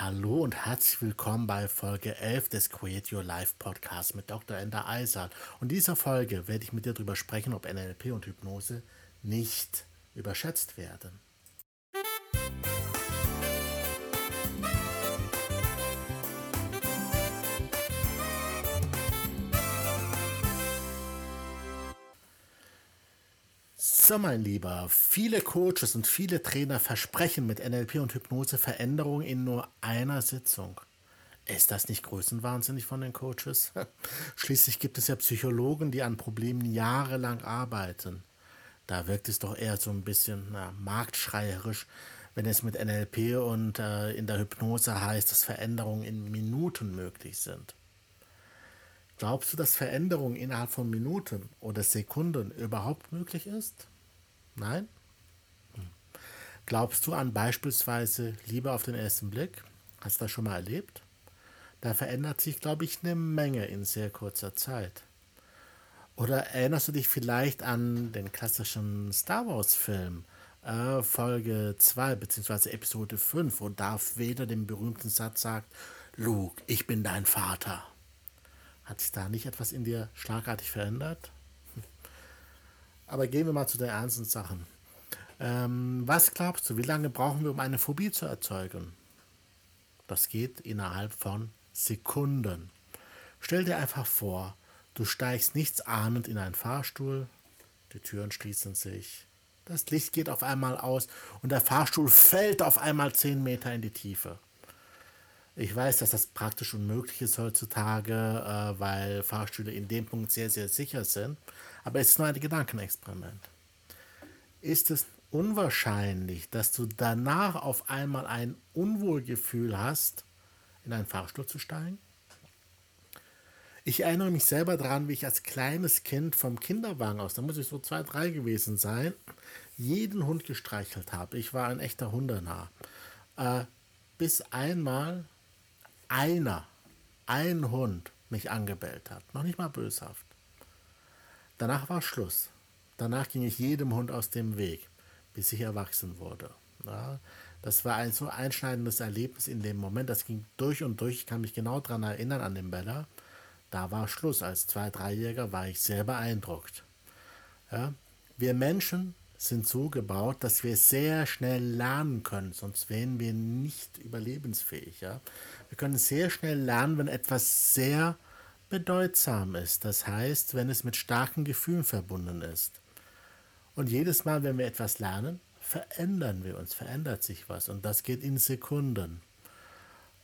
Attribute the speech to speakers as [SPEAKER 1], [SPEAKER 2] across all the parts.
[SPEAKER 1] Hallo und herzlich willkommen bei Folge 11 des Create Your Life Podcasts mit Dr. Ender Eisert. Und in dieser Folge werde ich mit dir darüber sprechen, ob NLP und Hypnose nicht überschätzt werden. So, mein Lieber, viele Coaches und viele Trainer versprechen mit NLP und Hypnose Veränderungen in nur einer Sitzung. Ist das nicht größenwahnsinnig von den Coaches? Schließlich gibt es ja Psychologen, die an Problemen jahrelang arbeiten. Da wirkt es doch eher so ein bisschen na, marktschreierisch, wenn es mit NLP und äh, in der Hypnose heißt, dass Veränderungen in Minuten möglich sind. Glaubst du, dass Veränderung innerhalb von Minuten oder Sekunden überhaupt möglich ist? Nein? Glaubst du an beispielsweise Liebe auf den ersten Blick? Hast du das schon mal erlebt? Da verändert sich, glaube ich, eine Menge in sehr kurzer Zeit. Oder erinnerst du dich vielleicht an den klassischen Star Wars-Film, äh, Folge 2 bzw. Episode 5, wo Darth Vader den berühmten Satz sagt, Luke, ich bin dein Vater. Hat sich da nicht etwas in dir schlagartig verändert? Aber gehen wir mal zu den ernsten Sachen. Ähm, was glaubst du, wie lange brauchen wir, um eine Phobie zu erzeugen? Das geht innerhalb von Sekunden. Stell dir einfach vor, du steigst nichts ahnend in einen Fahrstuhl, die Türen schließen sich, das Licht geht auf einmal aus und der Fahrstuhl fällt auf einmal 10 Meter in die Tiefe. Ich weiß, dass das praktisch unmöglich ist heutzutage, äh, weil Fahrstühle in dem Punkt sehr, sehr sicher sind. Aber es ist nur ein Gedankenexperiment. Ist es unwahrscheinlich, dass du danach auf einmal ein Unwohlgefühl hast, in einen Fahrstuhl zu steigen? Ich erinnere mich selber daran, wie ich als kleines Kind vom Kinderwagen aus, da muss ich so zwei, drei gewesen sein, jeden Hund gestreichelt habe. Ich war ein echter Hundenah. Äh, bis einmal einer, ein Hund mich angebellt hat. Noch nicht mal böshaft. Danach war Schluss. Danach ging ich jedem Hund aus dem Weg, bis ich erwachsen wurde. Ja, das war ein so einschneidendes Erlebnis in dem Moment. Das ging durch und durch. Ich kann mich genau daran erinnern an den Beller. Da war Schluss. Als Zwei-, Dreijähriger war ich sehr beeindruckt. Ja, wir Menschen sind so gebaut, dass wir sehr schnell lernen können, sonst wären wir nicht überlebensfähig. Ja? Wir können sehr schnell lernen, wenn etwas sehr bedeutsam ist, das heißt, wenn es mit starken Gefühlen verbunden ist. Und jedes Mal, wenn wir etwas lernen, verändern wir uns, verändert sich was und das geht in Sekunden.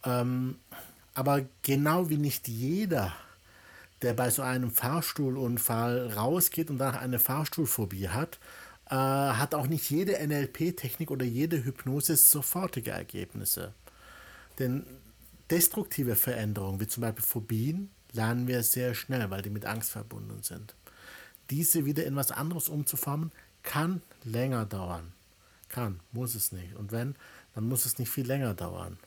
[SPEAKER 1] Ähm, aber genau wie nicht jeder der bei so einem Fahrstuhlunfall rausgeht und danach eine Fahrstuhlphobie hat, äh, hat auch nicht jede NLP-Technik oder jede Hypnose sofortige Ergebnisse. Denn destruktive Veränderungen, wie zum Beispiel Phobien, lernen wir sehr schnell, weil die mit Angst verbunden sind. Diese wieder in was anderes umzuformen, kann länger dauern. Kann, muss es nicht. Und wenn, dann muss es nicht viel länger dauern.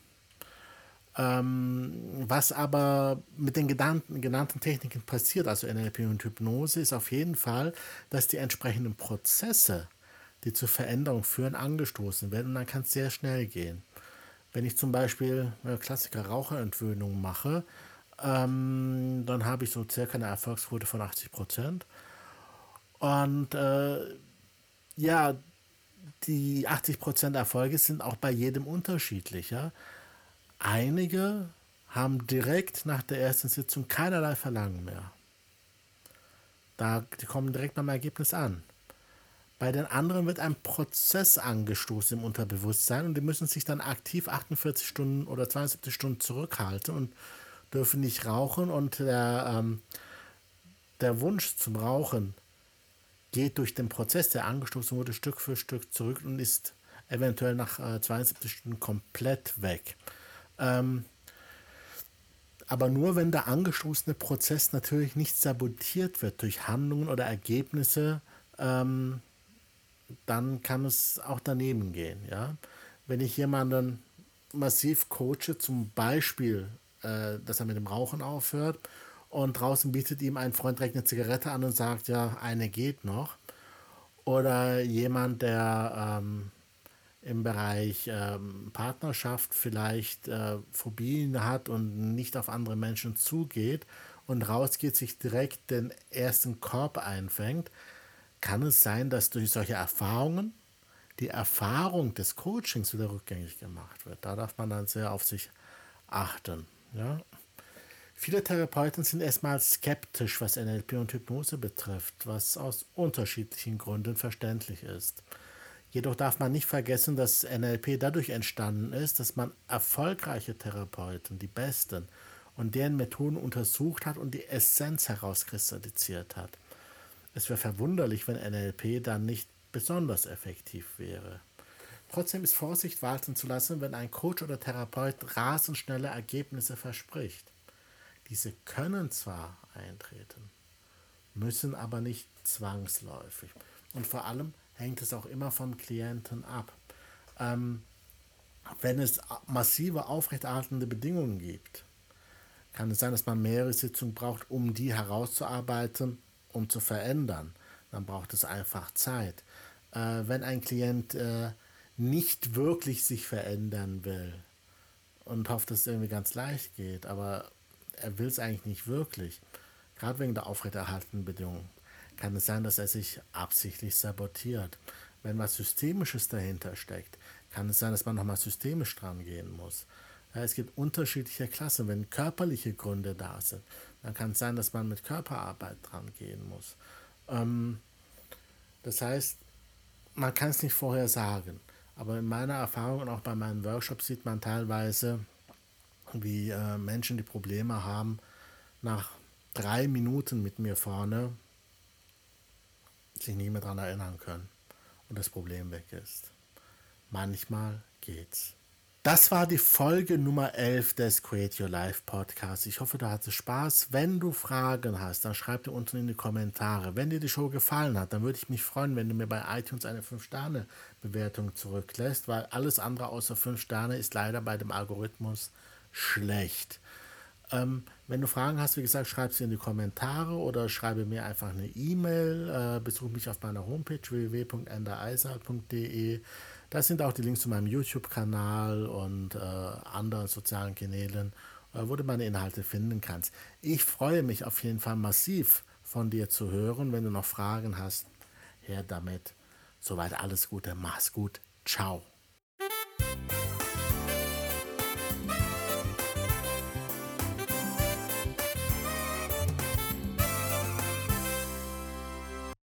[SPEAKER 1] Ähm, was aber mit den genannten, genannten Techniken passiert, also NLP und Hypnose, ist auf jeden Fall, dass die entsprechenden Prozesse, die zur Veränderung führen, angestoßen werden und dann kann es sehr schnell gehen. Wenn ich zum Beispiel äh, Klassiker Raucherentwöhnung mache, ähm, dann habe ich so circa eine Erfolgsquote von 80 Prozent. Und äh, ja, die 80 Prozent Erfolge sind auch bei jedem unterschiedlich. Ja? Einige haben direkt nach der ersten Sitzung keinerlei Verlangen mehr. Da, die kommen direkt beim Ergebnis an. Bei den anderen wird ein Prozess angestoßen im Unterbewusstsein und die müssen sich dann aktiv 48 Stunden oder 72 Stunden zurückhalten und dürfen nicht rauchen und der, ähm, der Wunsch zum Rauchen geht durch den Prozess, der angestoßen wurde, Stück für Stück zurück und ist eventuell nach äh, 72 Stunden komplett weg. Ähm, aber nur wenn der angestoßene Prozess natürlich nicht sabotiert wird durch Handlungen oder Ergebnisse, ähm, dann kann es auch daneben gehen. Ja? Wenn ich jemanden massiv coache, zum Beispiel, äh, dass er mit dem Rauchen aufhört und draußen bietet ihm ein Freund direkt eine Zigarette an und sagt, ja, eine geht noch. Oder jemand, der ähm, im Bereich ähm, Partnerschaft vielleicht äh, Phobien hat und nicht auf andere Menschen zugeht und rausgeht, sich direkt den ersten Korb einfängt, kann es sein, dass durch solche Erfahrungen die Erfahrung des Coachings wieder rückgängig gemacht wird. Da darf man dann sehr auf sich achten. Ja? Viele Therapeuten sind erstmal skeptisch, was NLP und Hypnose betrifft, was aus unterschiedlichen Gründen verständlich ist. Jedoch darf man nicht vergessen, dass NLP dadurch entstanden ist, dass man erfolgreiche Therapeuten, die besten, und deren Methoden untersucht hat und die Essenz herauskristallisiert hat. Es wäre verwunderlich, wenn NLP dann nicht besonders effektiv wäre. Trotzdem ist Vorsicht walten zu lassen, wenn ein Coach oder Therapeut rasend schnelle Ergebnisse verspricht. Diese können zwar eintreten, müssen aber nicht zwangsläufig. Und vor allem hängt es auch immer vom Klienten ab. Ähm, wenn es massive aufrechterhaltende Bedingungen gibt, kann es sein, dass man mehrere Sitzungen braucht, um die herauszuarbeiten und zu verändern. Dann braucht es einfach Zeit. Äh, wenn ein Klient äh, nicht wirklich sich verändern will und hofft, dass es irgendwie ganz leicht geht, aber er will es eigentlich nicht wirklich, gerade wegen der aufrechterhaltenden Bedingungen, kann es sein, dass er sich absichtlich sabotiert. Wenn was Systemisches dahinter steckt, kann es sein, dass man nochmal systemisch dran gehen muss. Ja, es gibt unterschiedliche Klassen. Wenn körperliche Gründe da sind, dann kann es sein, dass man mit Körperarbeit dran gehen muss. Ähm, das heißt, man kann es nicht vorher sagen. Aber in meiner Erfahrung und auch bei meinen Workshops sieht man teilweise, wie äh, Menschen, die Probleme haben, nach drei Minuten mit mir vorne sich nicht mehr daran erinnern können und das Problem weg ist. Manchmal geht's. Das war die Folge Nummer 11 des Create Your Life Podcasts. Ich hoffe, du hattest Spaß. Wenn du Fragen hast, dann schreib dir unten in die Kommentare. Wenn dir die Show gefallen hat, dann würde ich mich freuen, wenn du mir bei iTunes eine 5-Sterne-Bewertung zurücklässt, weil alles andere außer 5 Sterne ist leider bei dem Algorithmus schlecht. Ähm, wenn du Fragen hast, wie gesagt, schreib sie in die Kommentare oder schreibe mir einfach eine E-Mail. Äh, besuch mich auf meiner Homepage www.endereisal.de. Da sind auch die Links zu meinem YouTube-Kanal und äh, anderen sozialen Kanälen, äh, wo du meine Inhalte finden kannst. Ich freue mich auf jeden Fall massiv von dir zu hören. Wenn du noch Fragen hast, her damit. Soweit alles Gute, mach's gut. Ciao.